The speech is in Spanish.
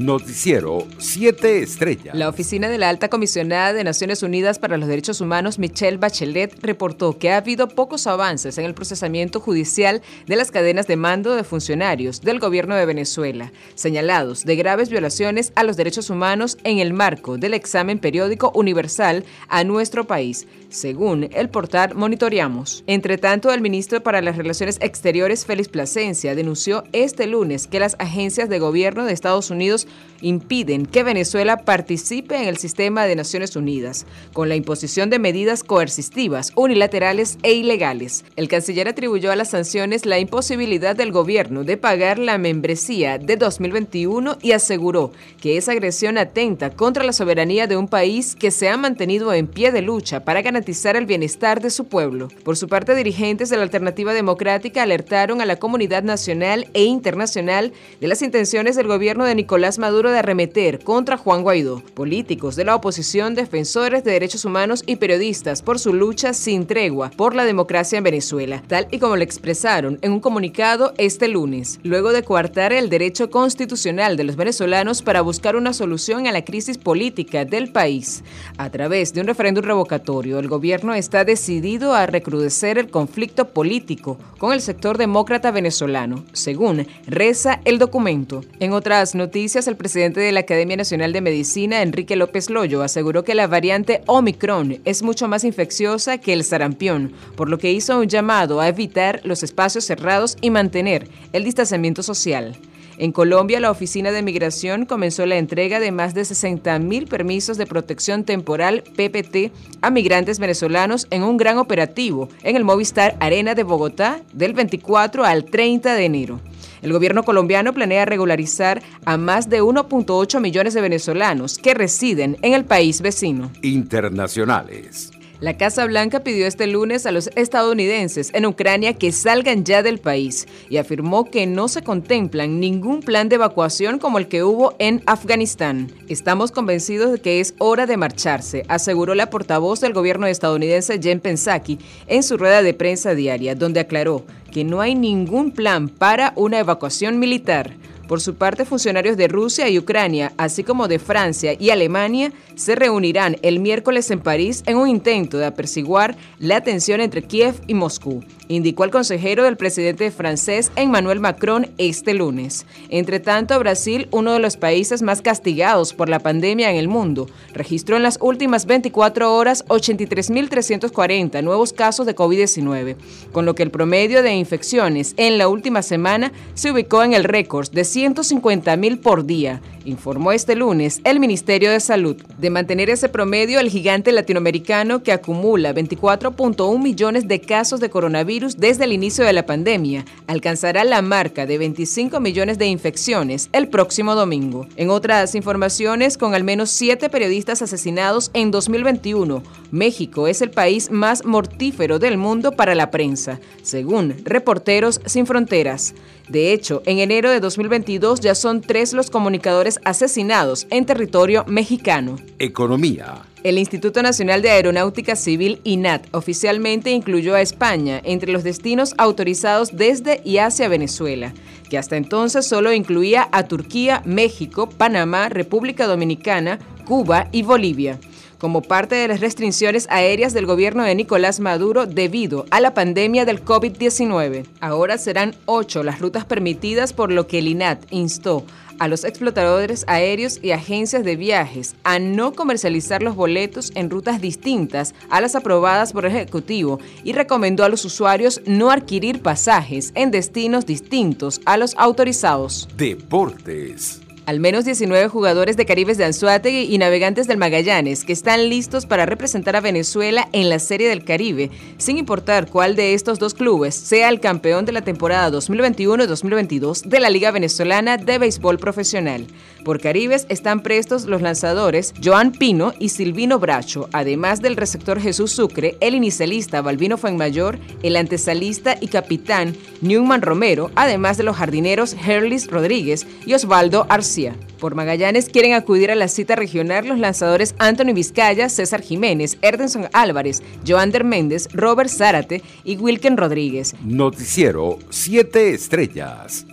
Noticiero 7 Estrellas. La oficina de la Alta Comisionada de Naciones Unidas para los Derechos Humanos, Michelle Bachelet, reportó que ha habido pocos avances en el procesamiento judicial de las cadenas de mando de funcionarios del gobierno de Venezuela, señalados de graves violaciones a los derechos humanos en el marco del examen periódico universal a nuestro país, según el portal Monitoreamos. Entre tanto, el ministro para las Relaciones Exteriores, Félix Plasencia, denunció este lunes que las agencias de gobierno de Estados Unidos impiden que Venezuela participe en el sistema de Naciones Unidas, con la imposición de medidas coercitivas, unilaterales e ilegales. El canciller atribuyó a las sanciones la imposibilidad del gobierno de pagar la membresía de 2021 y aseguró que esa agresión atenta contra la soberanía de un país que se ha mantenido en pie de lucha para garantizar el bienestar de su pueblo. Por su parte, dirigentes de la Alternativa Democrática alertaron a la comunidad nacional e internacional de las intenciones del gobierno de Nicolás Maduro de arremeter contra Juan Guaidó, políticos de la oposición, defensores de derechos humanos y periodistas por su lucha sin tregua por la democracia en Venezuela, tal y como lo expresaron en un comunicado este lunes, luego de coartar el derecho constitucional de los venezolanos para buscar una solución a la crisis política del país. A través de un referéndum revocatorio, el gobierno está decidido a recrudecer el conflicto político con el sector demócrata venezolano, según reza el documento. En otras noticias, el presidente presidente de la Academia Nacional de Medicina, Enrique López Loyo, aseguró que la variante Omicron es mucho más infecciosa que el sarampión, por lo que hizo un llamado a evitar los espacios cerrados y mantener el distanciamiento social. En Colombia, la Oficina de Migración comenzó la entrega de más de 60.000 permisos de protección temporal PPT a migrantes venezolanos en un gran operativo en el Movistar Arena de Bogotá del 24 al 30 de enero. El gobierno colombiano planea regularizar a más de 1.8 millones de venezolanos que residen en el país vecino. Internacionales. La Casa Blanca pidió este lunes a los estadounidenses en Ucrania que salgan ya del país y afirmó que no se contemplan ningún plan de evacuación como el que hubo en Afganistán. Estamos convencidos de que es hora de marcharse, aseguró la portavoz del gobierno estadounidense Jen Psaki en su rueda de prensa diaria, donde aclaró que no hay ningún plan para una evacuación militar. Por su parte, funcionarios de Rusia y Ucrania, así como de Francia y Alemania, se reunirán el miércoles en París en un intento de aperciguar la tensión entre Kiev y Moscú, indicó el consejero del presidente francés Emmanuel Macron este lunes. Entre tanto, Brasil, uno de los países más castigados por la pandemia en el mundo, registró en las últimas 24 horas 83.340 nuevos casos de COVID-19, con lo que el promedio de infecciones en la última semana se ubicó en el récord de 150 mil por día, informó este lunes el Ministerio de Salud. De mantener ese promedio, el gigante latinoamericano que acumula 24.1 millones de casos de coronavirus desde el inicio de la pandemia alcanzará la marca de 25 millones de infecciones el próximo domingo. En otras informaciones, con al menos siete periodistas asesinados en 2021, México es el país más mortífero del mundo para la prensa, según Reporteros Sin Fronteras. De hecho, en enero de 2022 ya son tres los comunicadores asesinados en territorio mexicano. Economía. El Instituto Nacional de Aeronáutica Civil, INAT, oficialmente incluyó a España entre los destinos autorizados desde y hacia Venezuela, que hasta entonces solo incluía a Turquía, México, Panamá, República Dominicana, Cuba y Bolivia como parte de las restricciones aéreas del gobierno de Nicolás Maduro debido a la pandemia del COVID-19. Ahora serán ocho las rutas permitidas, por lo que el INAT instó a los explotadores aéreos y agencias de viajes a no comercializar los boletos en rutas distintas a las aprobadas por el Ejecutivo y recomendó a los usuarios no adquirir pasajes en destinos distintos a los autorizados. Deportes. Al menos 19 jugadores de Caribes de Anzuategui y Navegantes del Magallanes que están listos para representar a Venezuela en la Serie del Caribe, sin importar cuál de estos dos clubes sea el campeón de la temporada 2021-2022 de la Liga Venezolana de Béisbol Profesional. Por Caribes están prestos los lanzadores Joan Pino y Silvino Bracho, además del receptor Jesús Sucre, el inicialista Balbino Fuenmayor, el antesalista y capitán Newman Romero, además de los jardineros Herlis Rodríguez y Osvaldo Arce por Magallanes quieren acudir a la cita regional los lanzadores Anthony Vizcaya, César Jiménez, Erdenson Álvarez, Joander Méndez, Robert Zárate y Wilken Rodríguez. Noticiero 7 Estrellas.